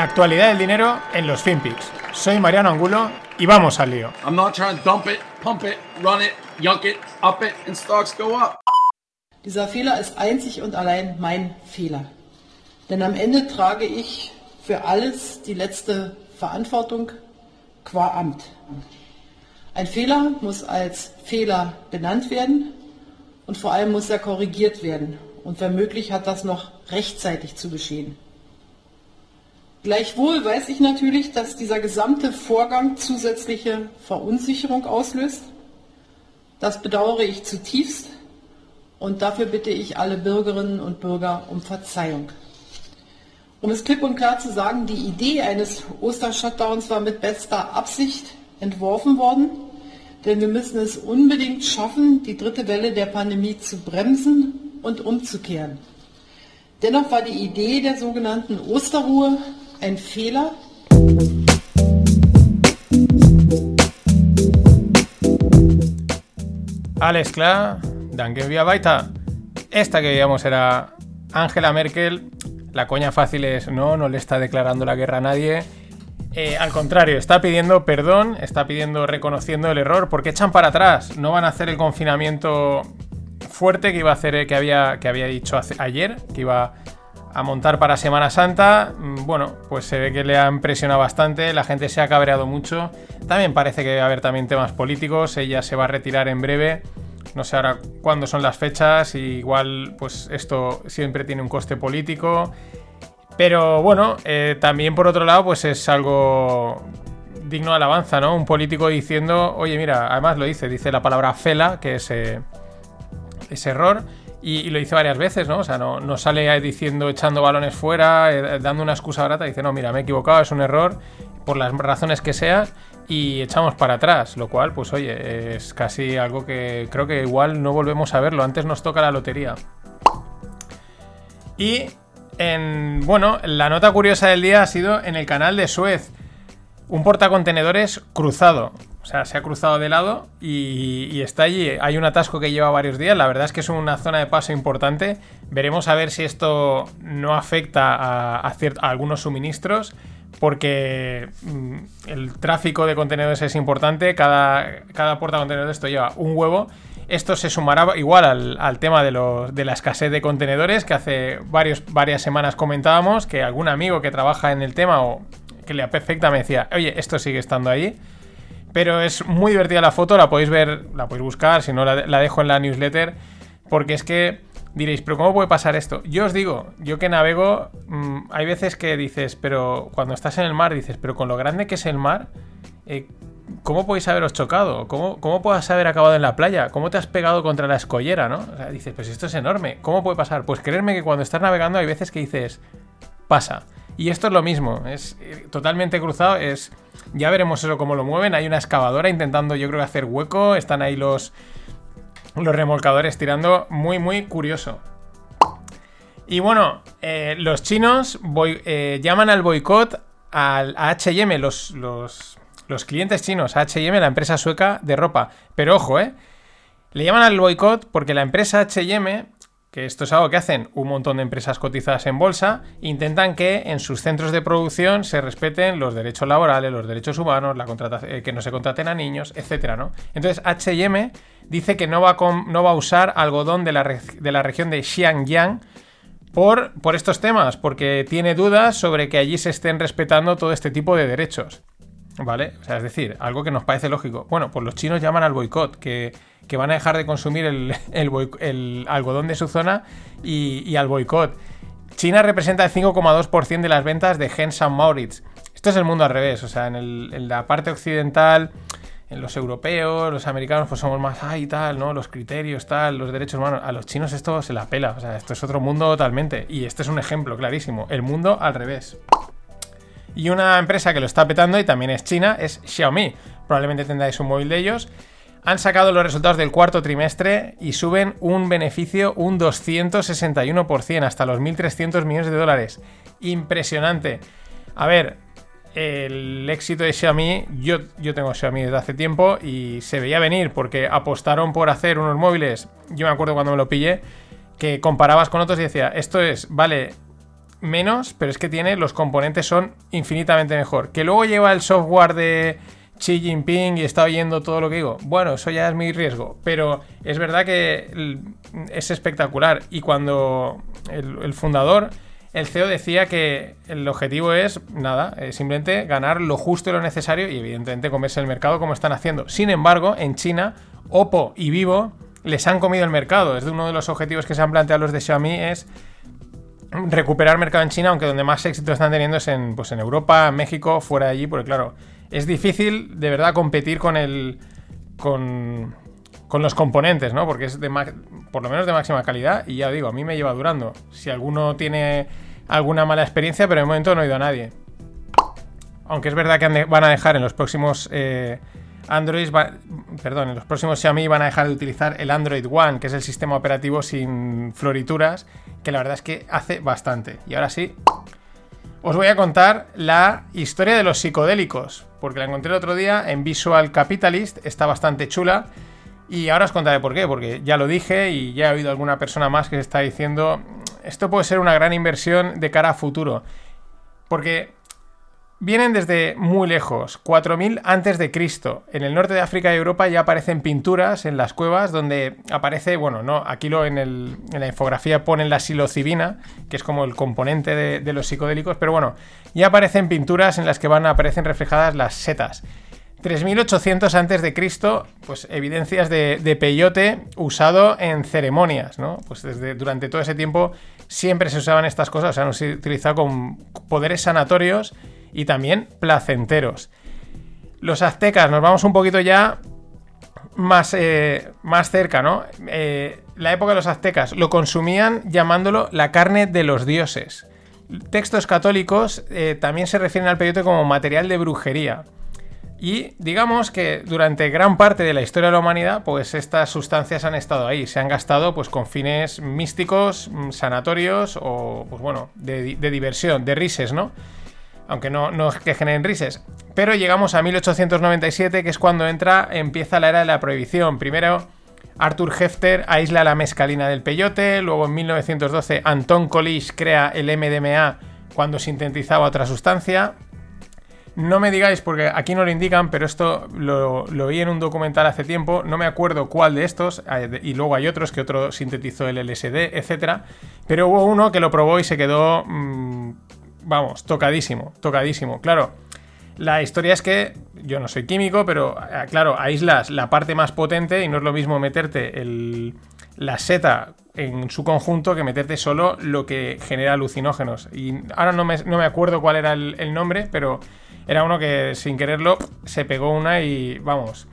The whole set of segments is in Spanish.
La actualidad del dinero en los FinPix. Soy Mariano Angulo y vamos al lío. I'm not trying to dump it, pump it, run it, yunk it, up it, and stocks go up. Dieser Fehler ist einzig und allein mein Fehler. Denn am Ende trage ich für alles die letzte Verantwortung qua Amt. Ein Fehler muss als Fehler benannt werden und vor allem muss er korrigiert werden. Und wenn möglich hat das noch rechtzeitig zu geschehen. Gleichwohl weiß ich natürlich, dass dieser gesamte Vorgang zusätzliche Verunsicherung auslöst. Das bedauere ich zutiefst und dafür bitte ich alle Bürgerinnen und Bürger um Verzeihung. Um es klipp und klar zu sagen, die Idee eines Oster-Shutdowns war mit bester Absicht entworfen worden, denn wir müssen es unbedingt schaffen, die dritte Welle der Pandemie zu bremsen und umzukehren. Dennoch war die Idee der sogenannten Osterruhe ein Fehler. Alex klar, danke baita. Esta que veíamos era Angela Merkel. La coña fácil es no, no le está declarando la guerra a nadie. Eh, al contrario, está pidiendo perdón, está pidiendo reconociendo el error, porque echan para atrás. No van a hacer el confinamiento fuerte que iba a hacer, que había, que había dicho ayer, que iba a montar para Semana Santa. Mm, bueno, pues se ve que le han presionado bastante, la gente se ha cabreado mucho. También parece que va a haber también temas políticos, ella se va a retirar en breve. No sé ahora cuándo son las fechas, igual pues esto siempre tiene un coste político. Pero bueno, eh, también por otro lado pues es algo digno de alabanza, ¿no? Un político diciendo, oye mira, además lo dice, dice la palabra fela, que es eh, ese error. Y, lo hizo varias veces, ¿no? O sea, no, no sale diciendo, echando balones fuera, eh, dando una excusa barata, dice, no, mira, me he equivocado, es un error, por las razones que sean, y echamos para atrás, lo cual, pues oye, es casi algo que creo que igual no volvemos a verlo, antes nos toca la lotería. Y en, bueno, la nota curiosa del día ha sido en el canal de Suez, un portacontenedores cruzado. O sea, se ha cruzado de lado y, está allí. Hay un atasco que lleva varios días. La verdad es que es una zona de paso importante. Veremos a ver si esto no afecta a, algunos suministros. Porque mm, el tráfico de contenedores es importante. Cada, cada porta contenedores de esto lleva un huevo. Esto se sumará igual al, tema de, la escasez de contenedores que hace varias semanas comentábamos. Que algún amigo que trabaja en el tema o que le me decía, oye, esto sigue estando ahí. Pero es muy divertida la foto, la podéis ver, la podéis buscar, si no la, dejo en la newsletter, porque es que diréis, pero ¿cómo puede pasar esto? Yo os digo, yo que navego, mm, hay veces que dices, pero cuando estás en el mar, dices, pero con lo grande que es el mar, eh, ¿cómo podéis haberos chocado? ¿Cómo, ¿Cómo haber acabado en la playa? ¿Cómo te has pegado contra la escollera, no? Dices, pues esto es enorme, ¿cómo puede pasar? Pues creerme que cuando estás navegando hay veces que dices, pasa. Y esto es lo mismo, es eh, totalmente cruzado, es... Ya veremos eso cómo lo mueven, hay una excavadora intentando yo creo hacer hueco, están ahí los, los remolcadores tirando, muy muy curioso. Y bueno, eh, los chinos eh, llaman al boicot al, a HM, los, los, los clientes chinos, HM, la empresa sueca de ropa. Pero ojo, ¿eh? Le llaman al boicot porque la empresa HM que esto es algo que hacen un montón de empresas cotizadas en bolsa, intentan que en sus centros de producción se respeten los derechos laborales, los derechos humanos, eh, que no se contraten a niños, etcétera, ¿no? Entonces H&M dice que no va, a usar algodón de la, región de Xiangyang por estos temas, porque tiene dudas sobre que allí se estén respetando todo este tipo de derechos. ¿Vale? O sea, es decir, algo que nos parece lógico. Bueno, pues los chinos llaman al boicot, que que van a dejar de consumir el, algodón de su zona y, al boicot. China representa el 5,2% de las ventas de Gen San Maurits. Esto es el mundo al revés, o sea, en, la parte occidental, en los europeos, los americanos, pues somos más, ay, tal, ¿no? Los criterios, tal, los derechos humanos. A los chinos esto se la pela, o sea, esto es otro mundo totalmente. Y este es un ejemplo clarísimo, el mundo al revés. Y una empresa que lo está petando y también es China es Xiaomi. Probablemente tendráis un móvil de ellos han sacado los resultados del cuarto trimestre y suben un beneficio un 261% hasta los 1.300 millones de dólares. Impresionante. A ver, el éxito de Xiaomi, yo, yo tengo Xiaomi desde hace tiempo y se veía venir porque apostaron por hacer unos móviles, yo me acuerdo cuando me lo pillé, que comparabas con otros y decía, esto es, vale menos, pero es que tiene los componentes son infinitamente mejor. Que luego lleva el software de Xi Jinping y está oyendo todo lo que digo. Bueno, eso ya es mi riesgo, pero es verdad que es espectacular. Y cuando el, fundador, el CEO decía que el objetivo es nada, simplemente ganar lo justo y lo necesario y evidentemente comerse el mercado como están haciendo. Sin embargo, en China, Oppo y Vivo les han comido el mercado. Es uno de los objetivos que se han planteado los de Xiaomi es recuperar mercado en China, aunque donde más éxito están teniendo es en, pues en Europa, México, fuera de allí, porque claro, es difícil de verdad competir con el. con. con los componentes, ¿no? Porque es de por lo menos de máxima calidad. Y ya digo, a mí me lleva durando. Si alguno tiene alguna mala experiencia, pero de momento no he ido a nadie. Aunque es verdad que van a dejar en los próximos. Eh, Android, perdón, en los próximos Xiaomi van a dejar de utilizar el Android One, que es el sistema operativo sin florituras, que la verdad es que hace bastante. Y ahora sí, os voy a contar la historia de los psicodélicos, porque la encontré el otro día en Visual Capitalist, está bastante chula. Y ahora os contaré por qué, porque ya lo dije y ya he oído alguna persona más que se está diciendo, esto puede ser una gran inversión de cara a futuro. Porque Vienen desde muy lejos, 4000 antes de Cristo. En el norte de África y Europa ya aparecen pinturas en las cuevas donde aparece, bueno, no, aquí lo en, la infografía ponen la psilocibina, que es como el componente de, los psicodélicos, pero bueno, ya aparecen pinturas en las que van aparecen reflejadas las setas. 3800 antes de Cristo, pues evidencias de, peyote usado en ceremonias, ¿no? Pues desde durante todo ese tiempo siempre se usaban estas cosas, o sea, se han utilizado con poderes sanatorios y también placenteros. Los aztecas, nos vamos un poquito ya más, eh, más cerca, ¿no? Eh, la época de los aztecas lo consumían llamándolo la carne de los dioses. Textos católicos eh, también se refieren al peyote como material de brujería. Y digamos que durante gran parte de la historia de la humanidad, pues estas sustancias han estado ahí, se han gastado pues con fines místicos, mm, sanatorios o, pues bueno, de, de diversión, de rises, ¿no? Aunque no, no que generen rises. Pero llegamos a 1897, que es cuando entra, empieza la era de la prohibición. Primero, Arthur Hefter aísla la mescalina del peyote, luego en 1912 Anton Colich crea el MDMA cuando sintetizaba otra sustancia. No me digáis, porque aquí no lo indican, pero esto lo, lo oí en un documental hace tiempo, no me acuerdo cuál de estos, y luego hay otros que otro sintetizó el LSD, etc. Pero hubo uno que lo probó y se quedó mm, vamos, tocadísimo, tocadísimo. Claro, la historia es que yo no soy químico, pero eh, claro, aíslas la parte más potente y no es lo mismo meterte la seta en su conjunto que meterte solo lo que genera alucinógenos. Y ahora no me, acuerdo cuál era el, nombre, pero era uno que sin quererlo se pegó una y vamos,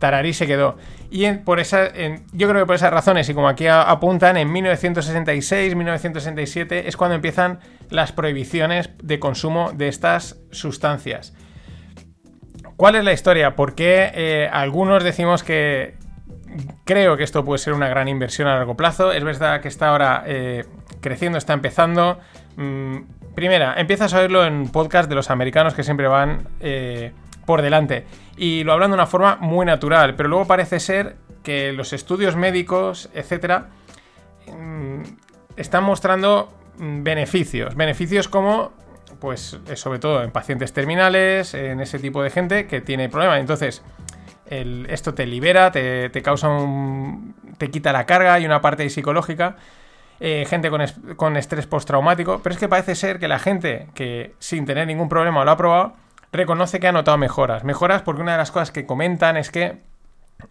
Tararí se quedó. Y por esa, yo creo que por esas razones, y como aquí apuntan, en 1966, 1967 es cuando empiezan las prohibiciones de consumo de estas sustancias. ¿Cuál es la historia? ¿Por qué eh, algunos decimos que creo que esto puede ser una gran inversión a largo plazo? Es verdad que está ahora eh, creciendo, está empezando. Mm, primera, empiezas a oírlo en podcast de los americanos que siempre van... Eh, por delante. Y lo hablan de una forma muy natural, pero luego parece ser que los estudios médicos, etcétera, mm, están mostrando mm, beneficios. Beneficios como, pues, eh, sobre todo en pacientes terminales, en ese tipo de gente que tiene problemas. Entonces, esto te libera, te, causa un. te quita la carga y una parte psicológica. Eh, gente con, con estrés postraumático. Pero es que parece ser que la gente que sin tener ningún problema lo ha probado reconoce que ha notado mejoras. Mejoras porque una de las cosas que comentan es que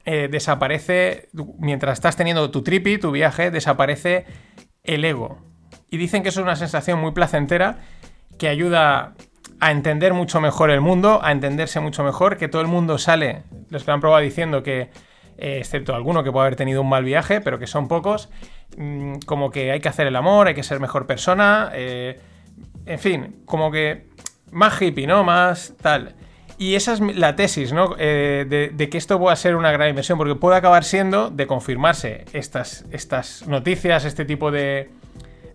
eh, desaparece, mientras estás teniendo tu tripi, tu viaje, desaparece el ego. Y dicen que eso es una sensación muy placentera que ayuda a entender mucho mejor el mundo, a entenderse mucho mejor, que todo el mundo sale, los que lo han probado diciendo que, eh, excepto alguno que puede haber tenido un mal viaje, pero que son pocos, mm, como que hay que hacer el amor, hay que ser mejor persona, eh, en fin, como que más hippie, ¿no? Más tal. Y esa es la tesis, ¿no? Eh, de, que esto pueda ser una gran inversión, porque puede acabar siendo, de confirmarse estas, estas noticias, este tipo de,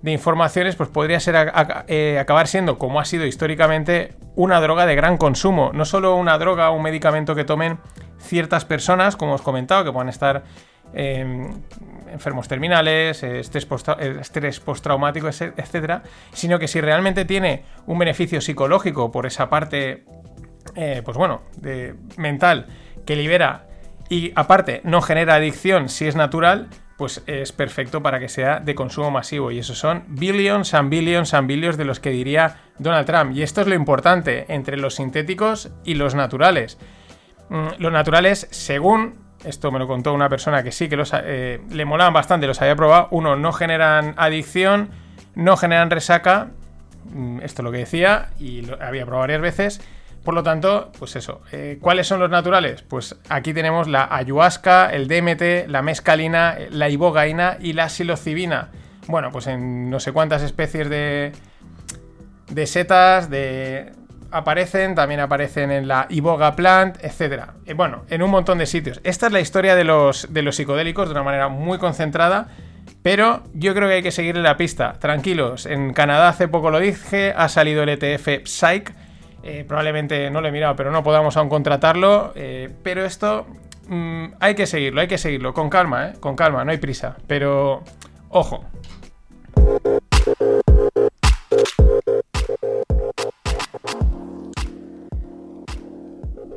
de informaciones, pues podría ser eh, acabar siendo, como ha sido históricamente, una droga de gran consumo. No solo una droga o un medicamento que tomen ciertas personas, como os he comentado, que puedan estar em, enfermos terminales, estrés, postraumático, etcétera, sino que si realmente tiene un beneficio psicológico por esa parte, eh, pues bueno, de, mental, que libera y aparte no genera adicción si es natural, pues es perfecto para que sea de consumo masivo. Y esos son billions and billions and billions de los que diría Donald Trump. Y esto es lo importante entre los sintéticos y los naturales. Mm, los naturales, según esto me lo contó una persona que sí que los, eh, le molaban bastante, los había probado. Uno, no generan adicción, no generan resaca. Mm, esto es lo que decía y lo había probado varias veces. Por lo tanto, pues eso. Eh, ¿Cuáles son los naturales? Pues aquí tenemos la ayahuasca, el DMT, la mescalina, la ibogaina y la psilocibina. Bueno, pues en no sé cuántas especies de, de setas, de aparecen, también aparecen en la iboga plant, etc. Eh, bueno, en un montón de sitios. Esta es la historia de los, de los psicodélicos de una manera muy concentrada. Pero yo creo que hay que seguirle la pista. Tranquilos, en Canadá hace poco lo dije, ha salido el ETF Psych, eh, probablemente no lo he mirado, pero no podamos aún contratarlo. Eh, pero esto mm, hay que seguirlo, hay que seguirlo. Con calma, ¿eh? Con calma, no hay prisa. Pero, ojo.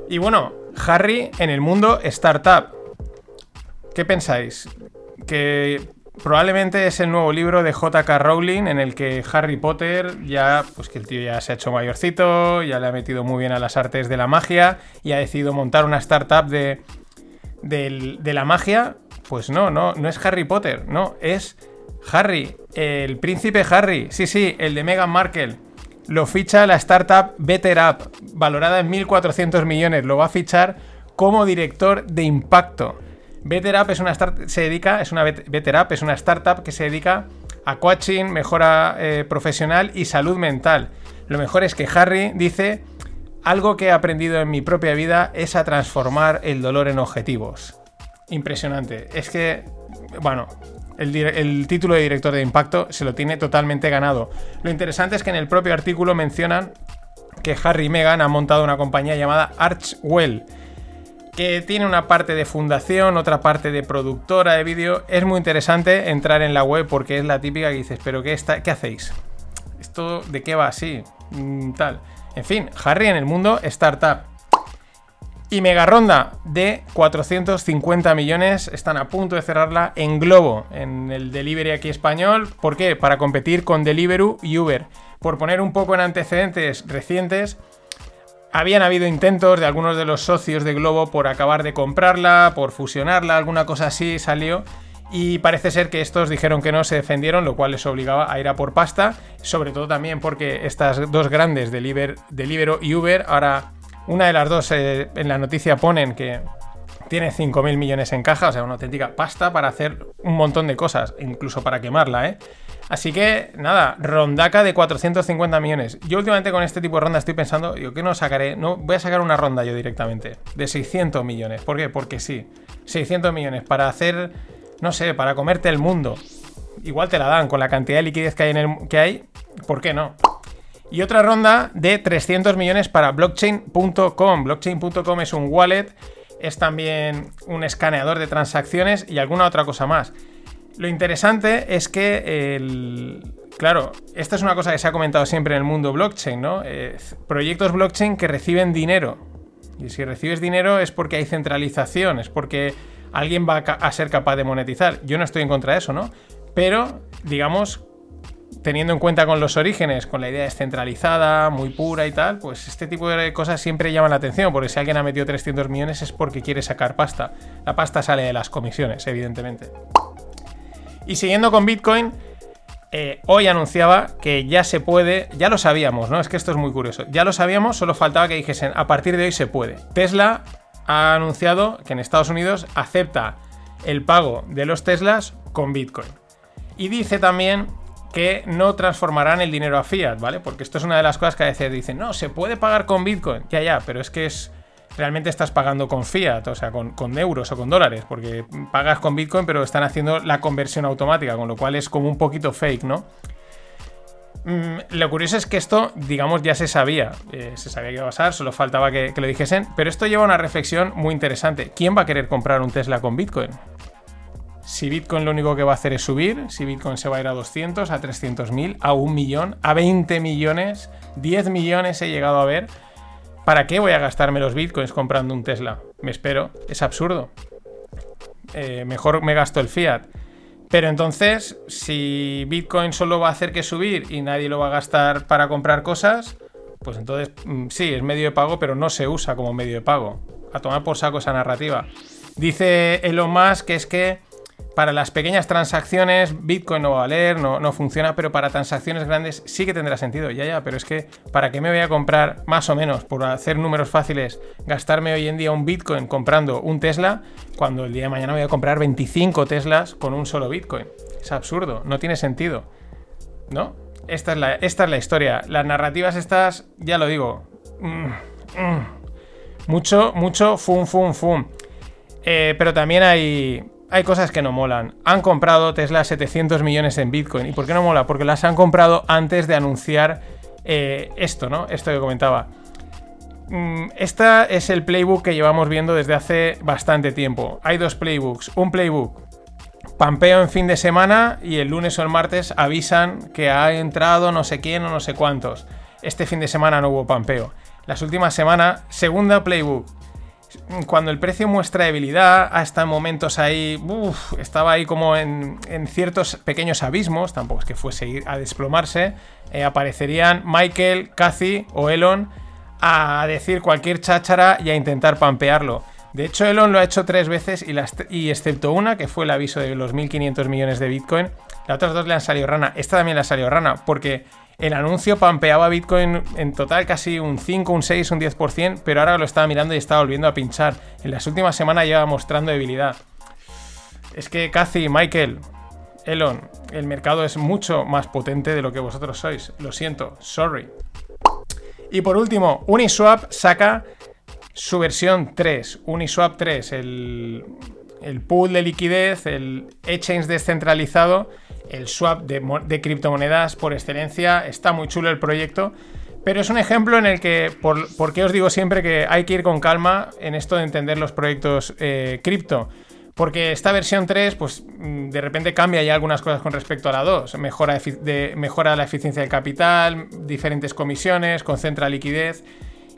Y bueno, Harry en el mundo startup. ¿Qué pensáis? Que probablemente es el nuevo libro de J.K. Rowling en el que Harry Potter ya, pues que el tío ya se ha hecho mayorcito, ya le ha metido muy bien a las artes de la magia y ha decidido montar una startup de, de, la magia. Pues no, no, no es Harry Potter, no, es Harry, el príncipe Harry, sí, sí, el de Meghan Markle. Lo ficha la startup Better Up, valorada en 1.400 millones. Lo va a fichar como director de impacto. BetterUp es una se dedica, es una es una startup que se dedica a coaching, mejora eh, profesional y salud mental. Lo mejor es que Harry dice algo que he aprendido en mi propia vida es a transformar el dolor en objetivos. Impresionante. Es que, bueno, el, título de director de impacto se lo tiene totalmente ganado. Lo interesante es que en el propio artículo mencionan que Harry y Meghan han montado una compañía llamada Archwell que tiene una parte de fundación, otra parte de productora de vídeo. Es muy interesante entrar en la web porque es la típica que dices, pero ¿qué, está, qué hacéis? ¿Esto de qué va así? Mm, tal. En fin, Harry en el mundo startup. Y mega ronda de 450 millones. Están a punto de cerrarla en Globo, en el delivery aquí español. ¿Por qué? Para competir con Deliveroo y Uber. Por poner un poco en antecedentes recientes, habían habido intentos de algunos de los socios de Globo por acabar de comprarla, por fusionarla, alguna cosa así salió. Y parece ser que estos dijeron que no se defendieron, lo cual les obligaba a ir a por pasta. Sobre todo también porque estas dos grandes, Deliveroo y Uber, ahora una de las dos eh, en la noticia ponen que tiene 5.000 millones en caja, o sea, una auténtica pasta para hacer un montón de cosas, incluso para quemarla, ¿eh? Así que, nada, rondaca de 450 millones. Yo últimamente con este tipo de ronda estoy pensando, yo que no sacaré, no, voy a sacar una ronda yo directamente, de 600 millones. ¿Por qué? Porque sí, 600 millones para hacer, no sé, para comerte el mundo. Igual te la dan con la cantidad de liquidez que hay, en el, que hay ¿por qué no? Y otra ronda de 300 millones para blockchain.com. Blockchain.com es un wallet, es también un escaneador de transacciones y alguna otra cosa más. Lo interesante es que. Claro, esta es una cosa que se ha comentado siempre en el mundo blockchain, ¿no? Eh, proyectos blockchain que reciben dinero. Y si recibes dinero es porque hay centralización, es porque alguien va a ser capaz de monetizar. Yo no estoy en contra de eso, ¿no? Pero, digamos, teniendo en cuenta con los orígenes, con la idea descentralizada, muy pura y tal, pues este tipo de cosas siempre llaman la atención, porque si alguien ha metido 300 millones es porque quiere sacar pasta. La pasta sale de las comisiones, evidentemente. Y siguiendo con Bitcoin, eh, hoy anunciaba que ya se puede, ya lo sabíamos, ¿no? Es que esto es muy curioso. Ya lo sabíamos, solo faltaba que dijesen, a partir de hoy se puede. Tesla ha anunciado que en Estados Unidos acepta el pago de los Teslas con Bitcoin. Y dice también que no transformarán el dinero a fiat, ¿vale? Porque esto es una de las cosas que a veces dicen, no, se puede pagar con Bitcoin. Ya, ya, pero es que es realmente estás pagando con fiat, o sea, con, euros o con dólares, porque pagas con Bitcoin, pero están haciendo la conversión automática, con lo cual es como un poquito fake, ¿no? Mm, lo curioso es que esto, digamos, ya se sabía, eh, se sabía que iba a pasar, solo faltaba que, que, lo dijesen, pero esto lleva a una reflexión muy interesante. ¿Quién va a querer comprar un Tesla con Bitcoin? Si Bitcoin lo único que va a hacer es subir, si Bitcoin se va a ir a 200, a 300 mil, a un millón, a 20 millones, 10 millones he llegado a ver. ¿Para qué voy a gastarme los Bitcoins comprando un Tesla? Me espero, es absurdo. Eh, mejor me gasto el fiat. Pero entonces, si Bitcoin solo va a hacer que subir y nadie lo va a gastar para comprar cosas, pues entonces mm, sí, es medio de pago, pero no se usa como medio de pago. A tomar por saco esa narrativa. Dice Elon Musk que es que para las pequeñas transacciones Bitcoin no va a valer, no, no, funciona, pero para transacciones grandes sí que tendrá sentido. Ya, ya, pero es que ¿para qué me voy a comprar más o menos, por hacer números fáciles, gastarme hoy en día un Bitcoin comprando un Tesla, cuando el día de mañana voy a comprar 25 Teslas con un solo Bitcoin? Es absurdo, no tiene sentido. ¿No? Esta es la, esta es la historia. Las narrativas estas, ya lo digo. Mm, mm. Mucho, mucho, fum, fum, fum. Eh, pero también hay, hay cosas que no molan. Han comprado Tesla 700 millones en Bitcoin. ¿Y por qué no mola? Porque las han comprado antes de anunciar eh, esto, ¿no? Esto que comentaba. Este es el playbook que llevamos viendo desde hace bastante tiempo. Hay dos playbooks. Un playbook pampeo en fin de semana y el lunes o el martes avisan que ha entrado no sé quién o no sé cuántos. Este fin de semana no hubo pampeo. Las últimas semanas, segunda playbook cuando el precio muestra debilidad, hasta en momentos ahí, estaba ahí como en, ciertos pequeños abismos, tampoco es que fuese a desplomarse, eh, aparecerían Michael, Cathy o Elon a decir cualquier cháchara y a intentar pampearlo. De hecho, Elon lo ha hecho tres veces y, excepto una, que fue el aviso de los 1.500 millones de Bitcoin, las otras dos le han salido rana. Esta también le ha salido rana, porque el anuncio pampeaba Bitcoin en total casi un 5, un 6, un 10%, pero ahora lo estaba mirando y estaba volviendo a pinchar. En las últimas semanas lleva mostrando debilidad. Es que Cathy, Michael, Elon, el mercado es mucho más potente de lo que vosotros sois. Lo siento, sorry. Y por último, Uniswap saca su versión 3. Uniswap 3, el, el pool de liquidez, el exchange descentralizado el swap de, criptomonedas por excelencia. Está muy chulo el proyecto. Pero es un ejemplo en el que, por, qué os digo siempre que hay que ir con calma en esto de entender los proyectos eh, cripto. Porque esta versión 3, pues mm, de repente cambia ya algunas cosas con respecto a la 2. Mejora, de, mejora la eficiencia del capital, diferentes comisiones, concentra liquidez.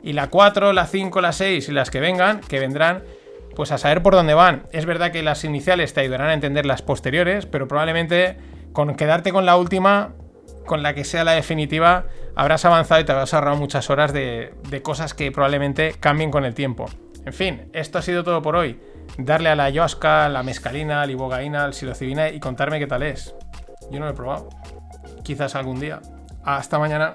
Y la 4, la 5, la 6 y las que vengan, que vendrán, pues a saber por dónde van. Es verdad que las iniciales te ayudarán a entender las posteriores, pero probablemente con quedarte con la última, con la que sea la definitiva, habrás avanzado y te habrás ahorrado muchas horas de, cosas que probablemente cambien con el tiempo. En fin, esto ha sido todo por hoy. Darle a la ayahuasca, la mescalina, la ibogaína, al psilocibina y contarme qué tal es. Yo no lo he probado. Quizás algún día. Hasta mañana.